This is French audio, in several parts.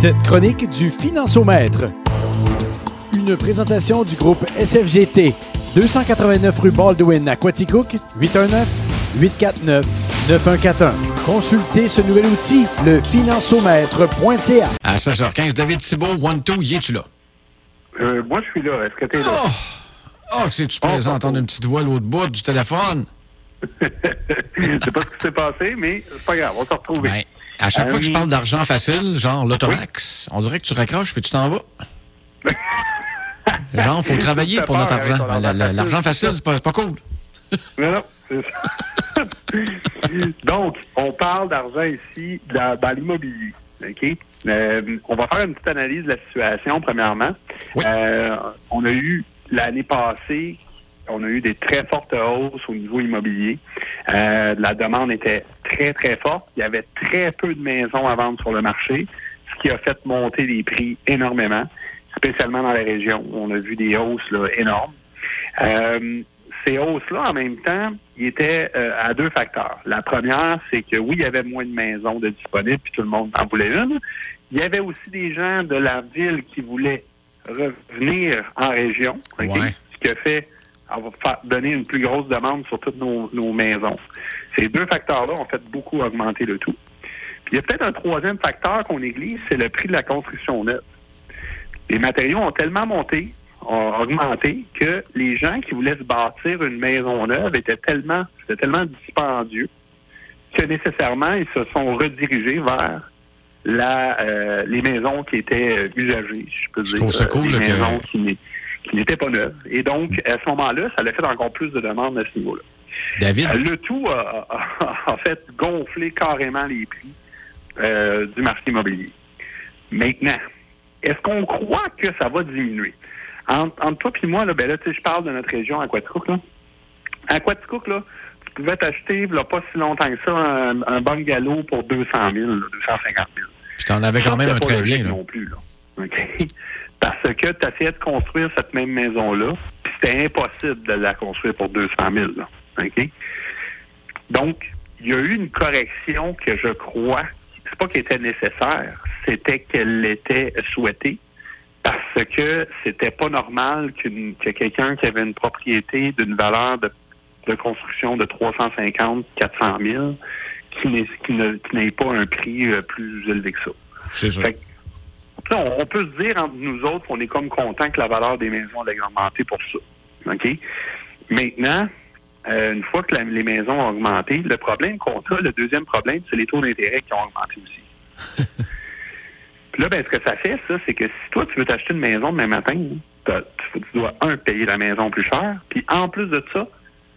Cette chronique du Financiomètre. Une présentation du groupe SFGT. 289 rue Baldwin à Quaticook, 819-849-9141. Consultez ce nouvel outil, le financiomètre.ca. À 16h15, David Thibault, One Two, y es-tu là? Euh, moi, je suis là. Est-ce que tu es là? Oh! Oh, que c'est-tu plaisant d'entendre une petite voix à l'autre bout du téléphone? je sais pas ce qui s'est passé, mais c'est pas grave, on va se retrouver. À chaque fois que je Euh, parle d'argent facile, genre l'automax, on dirait que tu raccroches puis tu t'en vas. genre, faut travailler pour notre argent. L'argent facile. c'est pas, pas cool. Non, non, c'est ça. Donc, on parle d'argent ici dans, dans l'immobilier. OK? Euh, on va faire une petite analyse de la situation, premièrement. Oui. Euh, on a eu, l'année passée, on a eu des très fortes hausses au niveau immobilier. Euh, la demande était très, très forte. Il y avait très peu de maisons à vendre sur le marché, ce qui a fait monter les prix énormément, spécialement dans la région. où On a vu des hausses là, énormes. Euh, ces hausses-là, en même temps, ils étaient euh, à deux facteurs. La première, c'est que oui, il y avait moins de maisons de disponibles, puis tout le monde en voulait une. Il y avait aussi des gens de la ville qui voulaient revenir en région? Ouais. ce qui a fait on va faire- donner une plus grosse demande sur toutes nos, nos maisons. Ces deux facteurs-là ont fait beaucoup augmenter le tout. Puis il y a peut-être un troisième facteur qu'on néglige, c'est le prix de la construction neuve. Les matériaux ont tellement monté, ont augmenté, que les gens qui voulaient se bâtir une maison neuve étaient tellement, c'était tellement dispendieux que nécessairement ils se sont redirigés vers la, euh, les maisons qui étaient usagées, si je peux Je dire, trouve ça euh, cool, les là, que- maisons qui, qui n'étaient pas neuves. Et donc, à ce moment-là, ça a fait encore plus de demandes à ce niveau-là. David, Euh, Le tout a, a- a fait gonfler carrément les prix euh, du marché immobilier. Maintenant, est-ce qu'on croit que ça va diminuer? Entre, entre toi et moi, là, ben là, tu je parle de notre région à Quaticook, là. À Quaticook, là, tu pouvais t'acheter, il n'y a pas si longtemps que ça, un, un bungalow pour 200 000, là, 250 000. je t'en avais quand même un très bien. là. non plus, là. Parce que tu essayais de construire cette même maison-là, puis c'était impossible de la construire pour 200 000, là. OK? Donc, il y a eu une correction que je crois, c'est pas qu'elle était nécessaire, c'était qu'elle était souhaitée parce que c'était pas normal qu'une- que quelqu'un qui avait une propriété d'une valeur de, de construction de 350, 400 000, qui n'ait qui ne- qui n'ait pas un prix euh, plus élevé que ça. C'est ça. Fait que, on, peut se dire entre nous autres qu'on est comme content que la valeur des maisons ait augmenté pour ça. OK? Maintenant, euh, une fois que la- les maisons ont augmenté, le problème qu'on a, le deuxième problème, c'est les taux d'intérêt qui ont augmenté aussi. Puis là, ben, ce que ça fait, ça, c'est que si toi, tu veux t'acheter une maison demain matin, tu, dois, un, payer la maison plus cher, puis en plus de ça,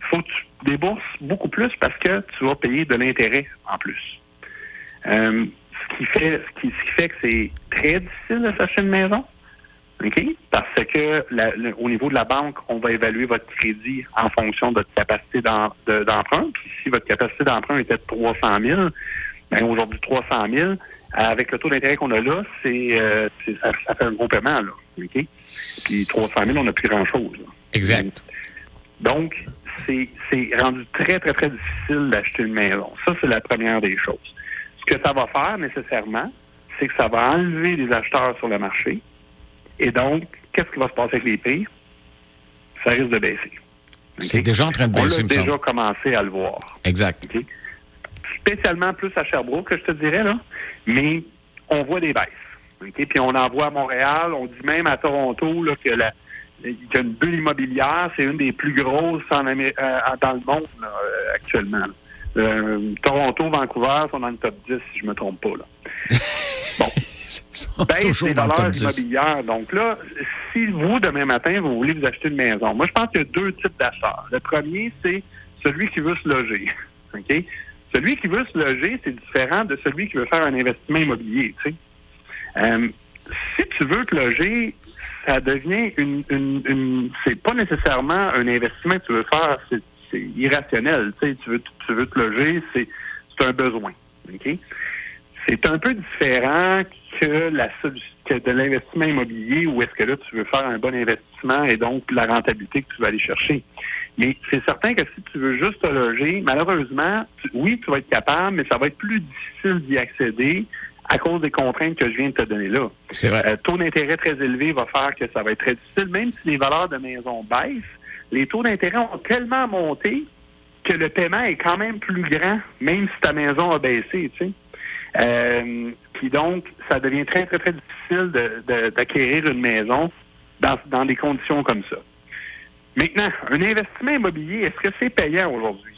il faut que tu débourses beaucoup plus parce que tu vas payer de l'intérêt en plus. Euh, ce qui fait ce qui, ce qui fait que c'est très difficile de s'acheter une maison. OK? Parce que la- le- au niveau de la banque, on va évaluer votre crédit en fonction de votre capacité d'em- de- d'emprunt. Puis si votre capacité d'emprunt était de 300 000, ben aujourd'hui 300 000, avec le taux d'intérêt qu'on a là, c'est euh, ça, ça fait un gros paiement. Là, OK? Puis 300 000, on n'a plus grand-chose. Exact. Donc, c'est rendu très, très, très difficile d'acheter une maison. Ça, c'est la première des choses. Ce que ça va faire nécessairement, c'est que ça va enlever les acheteurs sur le marché. Et donc, qu'est-ce qui va se passer avec les prix? Ça risque de baisser. C'est déjà en train de On baisser, l'a il me déjà semble. commencé à le voir. Exact. Spécialement plus à Sherbrooke, que je te dirais, là. Mais on voit des baisses. Puis on en voit à Montréal. On dit même à Toronto là, que la, qu'il y a une bulle immobilière, c'est une des plus grosses en euh, dans le monde là, euh, actuellement. Euh, Toronto, Vancouver sont dans le top 10, si je me trompe pas. Là. Sont Baisse toujours des dans le top valeurs 10. immobilières. Donc là, si vous, demain matin, vous voulez vous acheter une maison, moi, je pense qu'il y a deux types d'acheteurs. Le premier, c'est celui qui veut se loger. OK? Celui qui veut se loger, c'est différent de celui qui veut faire un investissement immobilier. tu sais. Euh, si tu veux te loger, ça devient une, une, une- c'est pas nécessairement un investissement que tu veux faire, c'est, c'est irrationnel. Tu sais, tu veux, tu veux te loger, c'est, un besoin. C'est un peu différent que la solu- que de l'investissement immobilier où est-ce que là tu veux faire un bon investissement et donc la rentabilité que tu vas aller chercher. Mais c'est certain que si tu veux juste te loger, malheureusement, tu- oui, tu vas être capable, mais ça va être plus difficile d'y accéder à cause des contraintes que je viens de te donner là. C'est vrai. Euh, taux d'intérêt très élevé va faire que ça va être très difficile. Même si les valeurs de maison baissent, les taux d'intérêt ont tellement monté que le paiement est quand même plus grand, même si ta maison a baissé, tu sais. Euh, puis donc, ça devient très, très, très difficile d'acquérir une maison dans, dans des conditions comme ça. Maintenant, un investissement immobilier, est-ce que c'est payant aujourd'hui?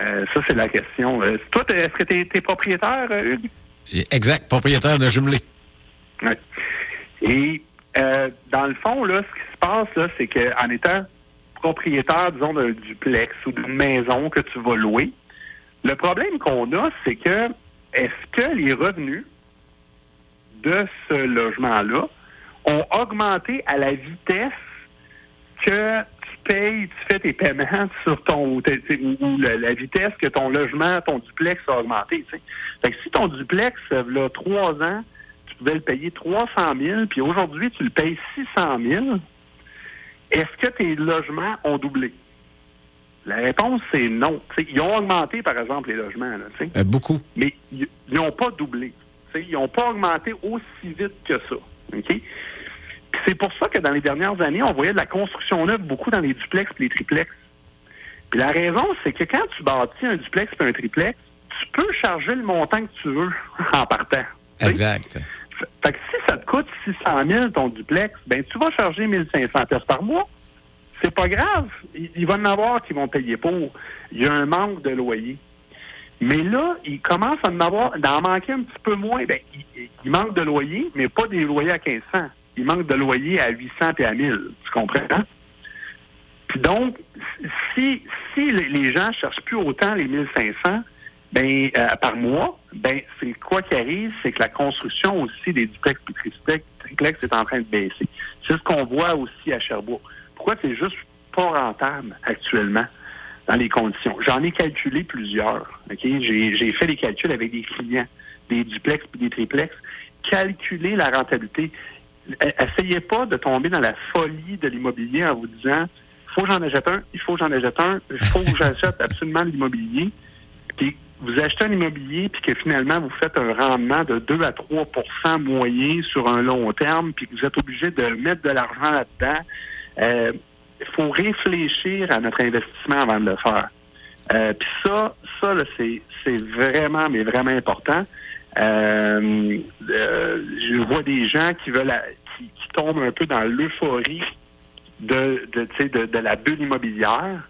Euh, ça, c'est la question. Euh, toi, est-ce que tu es, propriétaire, Hugues? Exact, propriétaire de jumelé. Et dans le fond, là, ce qui se passe, là, c'est qu'en étant propriétaire, disons, d'un duplex ou d'une maison que tu vas louer, le problème qu'on a, c'est que est-ce que les revenus de ce logement-là ont augmenté à la vitesse que tu payes, tu fais tes paiements sur ton ou, la, vitesse que ton logement, ton duplex a augmenté. Si ton duplex, là, trois ans, pouvais le payer 300 000, puis aujourd'hui, tu le payes 600 000, est-ce que tes logements ont doublé? La réponse, c'est non. ils ont augmenté, par exemple, les logements. Là, euh, beaucoup. Mais ils n'ont pas doublé. ils n'ont pas augmenté aussi vite que ça. OK? C'est pour ça que dans les dernières années, on voyait de la construction neuve beaucoup dans les duplex et les triplex. Puis la raison, c'est que quand tu bâtis un duplex et un triplex, tu peux charger le montant que tu veux en partant. Exact. Fait que si ça te coûte 600 000 ton duplex, ben tu vas charger 1500 pièces par mois. C'est pas grave. Il, va y en avoir qui vont payer pour. Il y a un manque de loyer. Mais là, il commence à en manquer un petit peu moins. Ben, il, manque de loyer, mais pas des loyers à 1500 il manque de loyer à 800 et à 1000. Tu comprends? Puis donc, si, les gens cherchent plus autant les 1500 ben, euh, par mois, ben, c'est quoi qui arrive, c'est que la construction aussi des duplex et triplex est en train de baisser. C'est ce qu'on voit aussi à Sherbrooke. Pourquoi c'est juste pas rentable actuellement dans les conditions? J'en ai calculé plusieurs. Ok, J'ai fait les calculs avec des clients, des duplex et des triplex. Calculer la rentabilité essayez pas de tomber dans la folie de l'immobilier en vous disant faut que j'en achète un, il faut que j'en achète un, il faut que j'achète absolument de l'immobilier. Puis vous achetez un immobilier, puis que finalement vous faites un rendement de 2 à 3% moyen sur un long terme, puis que vous êtes obligé de mettre de l'argent là-dedans. Il euh, faut réfléchir à notre investissement avant de le faire. Euh, puis ça, ça c'est vraiment, mais vraiment important. Euh, euh, je vois des gens qui veulent qui, tombent un peu dans l'euphorie de, de, de, la bulle immobilière.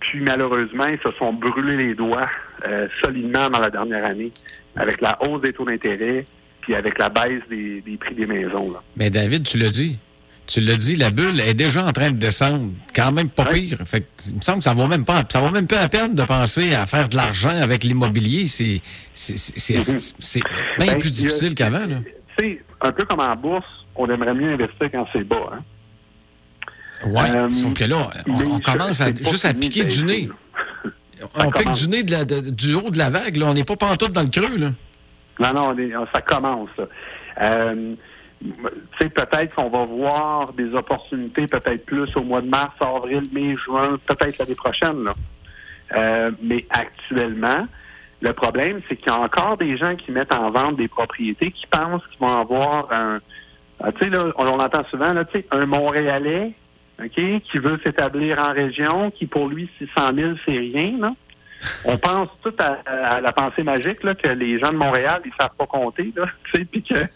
Puis malheureusement, ils se sont brûlés les doigts euh, solidement dans la dernière année avec la hausse des taux d'intérêt puis avec la baisse des, des prix des maisons. Mais David, tu l'as dit, tu l'as dit, la bulle est déjà en train de descendre, quand même pas pire. Fait il me semble que ça vaut même pas, ça vaut même pas la peine de penser à faire de l'argent avec l'immobilier. C'est, c'est, bien ben, plus difficile qu'avant. Tu sais, un peu comme en bourse, on aimerait mieux investir quand c'est bas. Hein? Oui, euh, sauf que là, on, commence à, juste à piquer du nez. On pique du nez du haut de la vague. Là. On n'est pas pantoute dans le creux. Là. Non, non, ça commence. Euh, peut-être qu'on va voir des opportunités peut-être plus au mois de mars, avril, mai, juin, peut-être l'année prochaine. Là. Euh, mais actuellement, le problème, c'est qu'il y a encore des gens qui mettent en vente des propriétés qui pensent qu'ils vont avoir un... Ah, tu sais, on, on entend souvent, tu sais, un Montréalais, OK, qui veut s'établir en région, qui pour lui, 600 000, c'est rien, là on pense tout à, la pensée magique là, que les gens de Montréal, ils savent pas compter, là, puis que,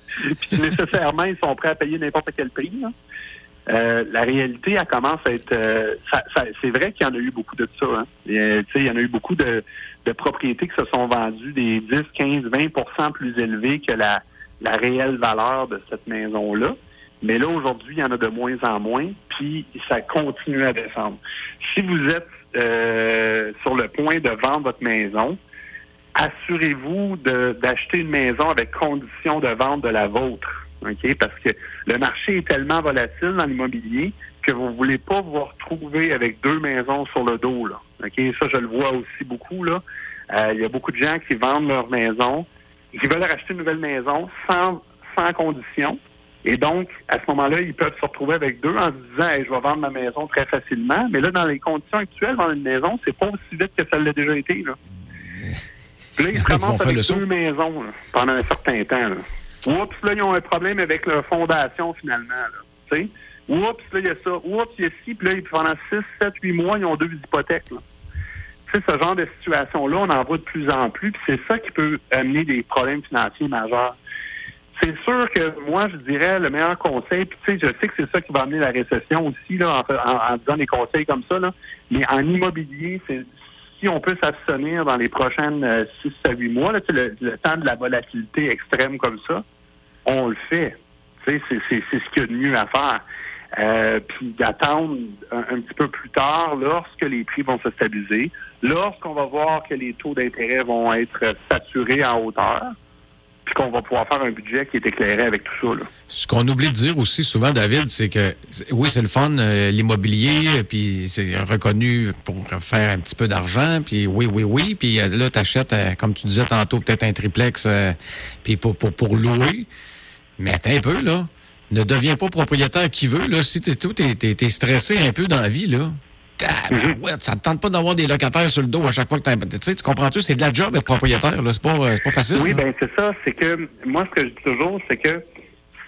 nécessairement, ils sont prêts à payer n'importe quel prix. Euh, la réalité, elle commence à être... Euh, c'est vrai qu'il y en a eu beaucoup de ça. Hein. il y en a eu beaucoup de, propriétés qui se sont vendues des 10, 15, 20% plus élevées que la, la réelle valeur de cette maison-là. Mais là, aujourd'hui, il y en a de moins en moins, puis ça continue à descendre. Si vous êtes euh, sur le point de vendre votre maison, assurez-vous d'acheter une maison avec condition de vente de la vôtre. OK? Parce que le marché est tellement volatile dans l'immobilier que vous ne voulez pas vous retrouver avec deux maisons sur le dos. Là. OK? Ça, je le vois aussi beaucoup. Euh, il y a beaucoup de gens qui vendent leur maison, qui veulent acheter une nouvelle maison sans, sans condition. Et donc, à ce moment-là, ils peuvent se retrouver avec deux en se disant je vais vendre ma maison très facilement. Mais là, dans les conditions actuelles, vendre une maison, c'est pas aussi vite que ça l'a déjà été. Là. Puis là, ils se ramassent avec deux maisons pendant un certain temps. Là. Oups, là, ils ont un problème avec leur fondation, finalement. Là? Oups, là, il y a ça. Oups, il y a ci. Puis là, pendant 6, 7, 8 mois, ils ont deux hypothèques. Là. Tu sais, ce genre de situation-là, on en voit de plus en plus. Puis c'est ça qui peut amener des problèmes financiers majeurs. C'est sûr que moi, je dirais le meilleur conseil, puis tu sais, je sais que c'est ça qui va amener la récession aussi, là, en, en, disant des conseils comme ça, là, mais en immobilier, c'est si on peut s'abstenir dans les prochaines 6 euh, à 8 mois, là, le, le temps de la volatilité extrême comme ça, on le fait. C'est ce qu'il y a de mieux à faire. Euh, puis d'attendre un, petit peu plus tard, lorsque les prix vont se stabiliser, lorsqu'on va voir que les taux d'intérêt vont être saturés en hauteur, puis qu'on va pouvoir faire un budget qui est éclairé avec tout ça. Ce qu'on oublie de dire aussi souvent, David, c'est que oui, c'est le fun, euh, l'immobilier, puis c'est reconnu pour faire un petit peu d'argent, puis oui, oui, oui, puis euh, là, tu achètes, comme tu disais tantôt, peut-être un triplex, pour, pour louer. Mais attends un peu, là ne deviens pas propriétaire qui veut. Là, si t'es tout, t'es, es, stressé un peu dans la vie, là. Ouais, ça ne tente pas d'avoir des locataires sur le dos à chaque fois que tu sais, tu comprends-tu? C'est de la job être propriétaire, là. C'est pas, euh, pas facile. Oui, bien, c'est ça. C'est que, moi, ce que je dis toujours, c'est que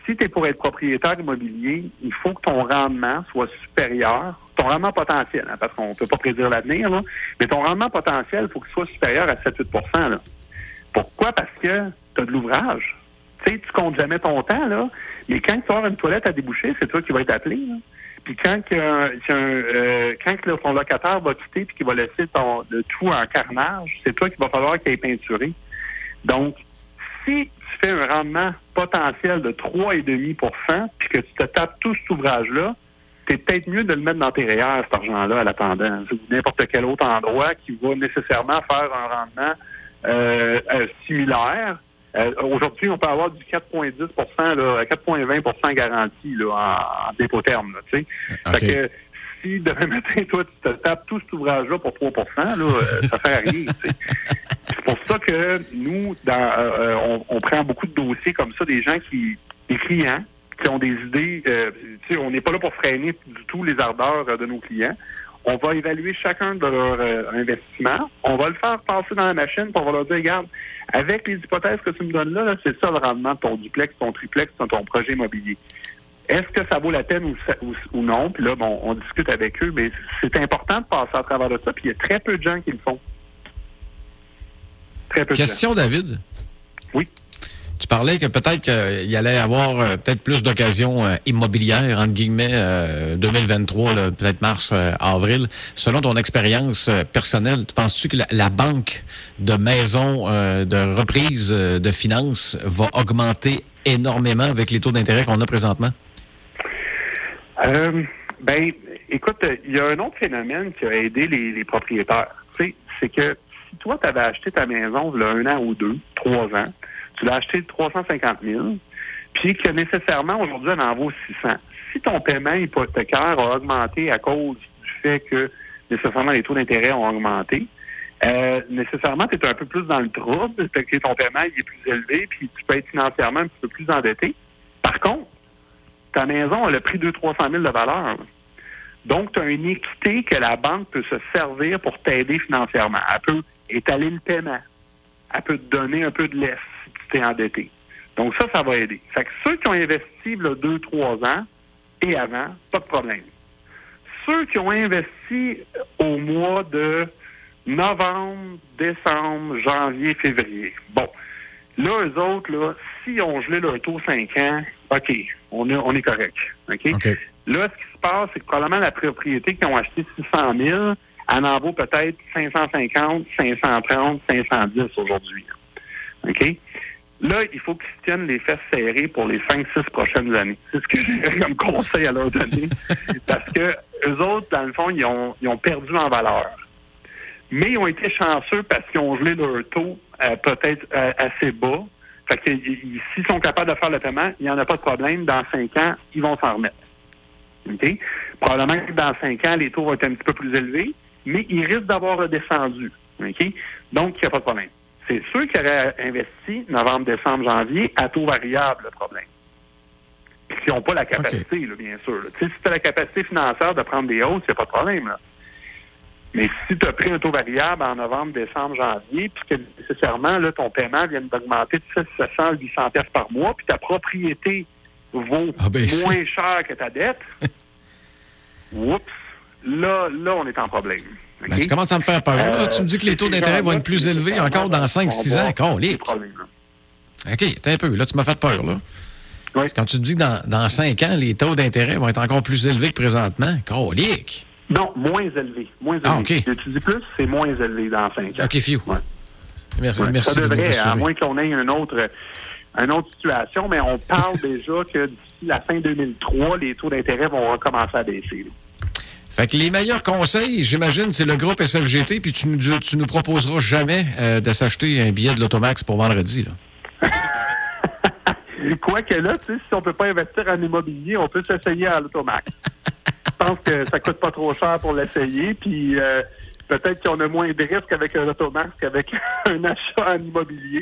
si tu es pour être propriétaire immobilier, il faut que ton rendement soit supérieur, ton rendement potentiel, hein, parce qu'on ne peut pas prédire l'avenir, là, mais ton rendement potentiel, il faut qu'il soit supérieur à 7-8 là. Pourquoi? Parce que tu as de l'ouvrage. Tu sais, tu comptes jamais ton temps, là. Mais quand tu as une toilette à déboucher, c'est toi qui vas être appelé. Puis quand, euh, quand ton locataire va quitter et qu'il va laisser ton, le tout en carnage, c'est toi qui va falloir qu'il ait peinturé. Donc, si tu fais un rendement potentiel de 3,5% puis que tu te tapes tout cet ouvrage-là, c'est peut-être mieux de le mettre dans tes REER, cet argent-là, à l'attendant. Ou n'importe quel autre endroit qui va nécessairement faire un rendement euh, euh, similaire, euh, aujourd'hui, on peut avoir du 4,10 4,20 garanti là, en, dépôt terme. Là, fait que si demain matin, toi, tu te tapes tout cet ouvrage-là pour 3 là, euh, ça fait rien. C'est pour ça que nous, dans, euh, on, on, prend beaucoup de dossiers comme ça, des gens qui, des clients, qui ont des idées. on n'est pas là pour freiner du tout les ardeurs de nos clients. On va évaluer chacun de leurs investissements. On va le faire passer dans la machine pour on va leur dire, regarde, avec les hypothèses que tu me donnes là, c'est ça le rendement de ton duplex, ton triplex, ton, ton projet immobilier. Est-ce que ça vaut la peine ou, non? Puis là, bon, on discute avec eux, mais c'est important de passer à travers de ça, puis il y a très peu de gens qui le font. Très peu Question, de gens. David. Oui. Tu parlais que peut-être qu'il y allait avoir euh, peut-être plus d'occasions euh, immobilières, entre guillemets, 2023, euh, peut-être mars, avril. Selon ton expérience personnelle, tu penses-tu que la, banque de maisons de reprise de finances va augmenter énormément avec les taux d'intérêt qu'on a présentement? ben, écoute, il y a un autre phénomène qui a aidé les, propriétaires. C'est que si toi, tu avais acheté ta maison il y a un an ou deux, trois ans, tu l'as acheté 350 000, puis que nécessairement, aujourd'hui, elle en vaut 600. Si ton paiement hypothécaire a augmenté à cause du fait que nécessairement les taux d'intérêt ont augmenté, euh, nécessairement, tu es un peu plus dans le trouble, parce que ton paiement est plus élevé, puis tu peux être financièrement un petit peu plus endetté. Par contre, ta maison, elle a pris 200-300 000 de valeur. Donc, tu as une équité que la banque peut se servir pour t'aider financièrement. Elle peut étaler le paiement. Elle peut te donner un peu de endetté. Donc ça, ça va aider. Fait que ceux qui ont investi là, deux, trois ans et avant, pas de problème. Ceux qui ont investi au mois de novembre, décembre, janvier, février. Bon, là, eux autres, là, si on gelé leur taux 5 ans, OK, on est, on est correct. OK? Là, ce qui se passe, c'est que probablement la propriété qui ont acheté 600 000, elle en vaut peut-être 550, 530, 510 aujourd'hui. OK? Là, il faut qu'ils tiennent les fesses serrées pour les 5-6 prochaines années. C'est ce que j'ai comme conseil à leur donner. Parce que eux autres, dans le fond, ils ont, ils ont perdu en valeur. Mais ils ont été chanceux parce qu'ils ont gelé leur taux euh, peut-être euh, assez bas. Fait que s'ils sont capables de faire le paiement, il n'y en a pas de problème. Dans 5 ans, ils vont s'en remettre. OK? Probablement que dans 5 ans, les taux vont être un petit peu plus élevés, mais ils risquent d'avoir redescendu. OK? Donc, il n'y a pas de problème. C'est ceux qui auraient investi novembre, décembre, janvier à taux variable, le problème. Puis qui n'ont pas la capacité, bien sûr. Si tu as la capacité financière de prendre des hausses, il n'y a pas de problème. Mais si tu as pris un taux variable en novembre, décembre, janvier, puis que nécessairement, là, ton paiement vient d'augmenter de 600, 700, 800 pièces par mois, puis ta propriété vaut Ah, ben, moins cher que ta dette, oups, là, là, on est en problème. Ben, tu commences à me faire peur. là. Tu me dis que les taux d'intérêt vont être plus élevés encore dans 5-6 ans. Colique. OK, t'es un peu. Là, tu m'as fait peur, là. Oui. Quand tu te dis que dans, dans 5 ans, les taux d'intérêt vont être encore plus élevés que présentement, colique. Non, moins élevé. Moins. Ah, OK. Tu dis plus, c'est moins élevé dans 5 ans. OK, fiu. Ouais. Merci, Ouais. merci ça de devrait, à moins qu'on ait une autre, une autre situation, mais on parle déjà que d'ici la fin 2003, les taux d'intérêt vont recommencer à baisser. là. Fait que les meilleurs conseils, j'imagine, c'est le groupe SFGT, puis tu nous, tu nous proposeras jamais euh, de s'acheter un billet de l'Automax pour vendredi. Là. Quoique là, tu sais, si on peut pas investir en immobilier, on peut s'essayer à l'automax. Je pense que ça coûte pas trop cher pour l'essayer, puis euh, peut-être qu'on a moins de risques avec un automax qu'avec un achat en immobilier.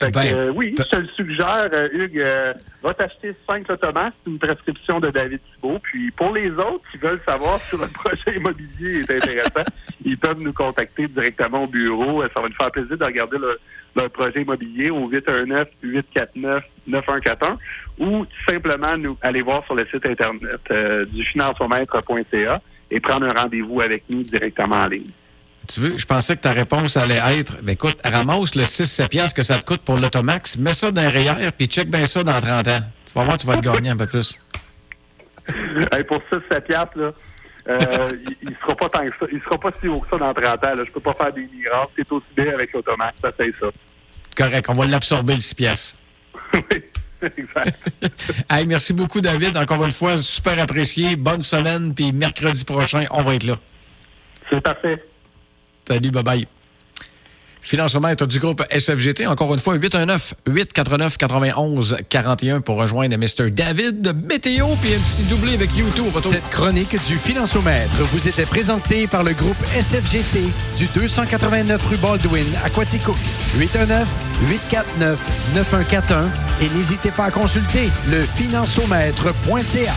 Fait que, Ben, euh, oui, je te le suggère, euh, Hugues, euh, va t'acheter cinq automax, c'est une prescription de David Thibault. Puis pour les autres qui veulent savoir si le projet immobilier est intéressant, ils peuvent nous contacter directement au bureau. Euh, Ça va nous faire plaisir de regarder le- leur projet immobilier au 819-849-9141 ou tout simplement nous aller voir sur le site internet euh, du financiomètre.ca et prendre un rendez-vous avec nous directement en ligne. Tu veux, je pensais que ta réponse allait être, ben écoute, ramasse le 6-7 piastres que ça te coûte pour l'Automax, mets ça dans un REER, puis check bien ça dans 30 ans. Tu vas voir, tu vas te gagner un peu plus. Hey, pour 6-7 piastres, là, euh, il, il sera pas tant que ça. Il sera pas si haut que ça dans 30 ans. Là. Je peux pas faire des miracles. C'est aussi bien avec l'automax. Ça fait ça. Correct, on va l'absorber le 6 piastres. oui, exact. Hey, merci beaucoup, David. Encore une fois, super apprécié. Bonne semaine, puis mercredi prochain, on va être là. C'est parfait. Salut, bye-bye. Financemètre du groupe SFGT, encore une fois, 819-849-91-41 pour rejoindre Mr. David Météo, puis un petit doublé avec YouTube. Cette chronique du Financiomètre vous était présentée par le groupe SFGT du 289 rue Baldwin à Quaticook. 819-849-9141 et n'hésitez pas à consulter le financiomètre.ca.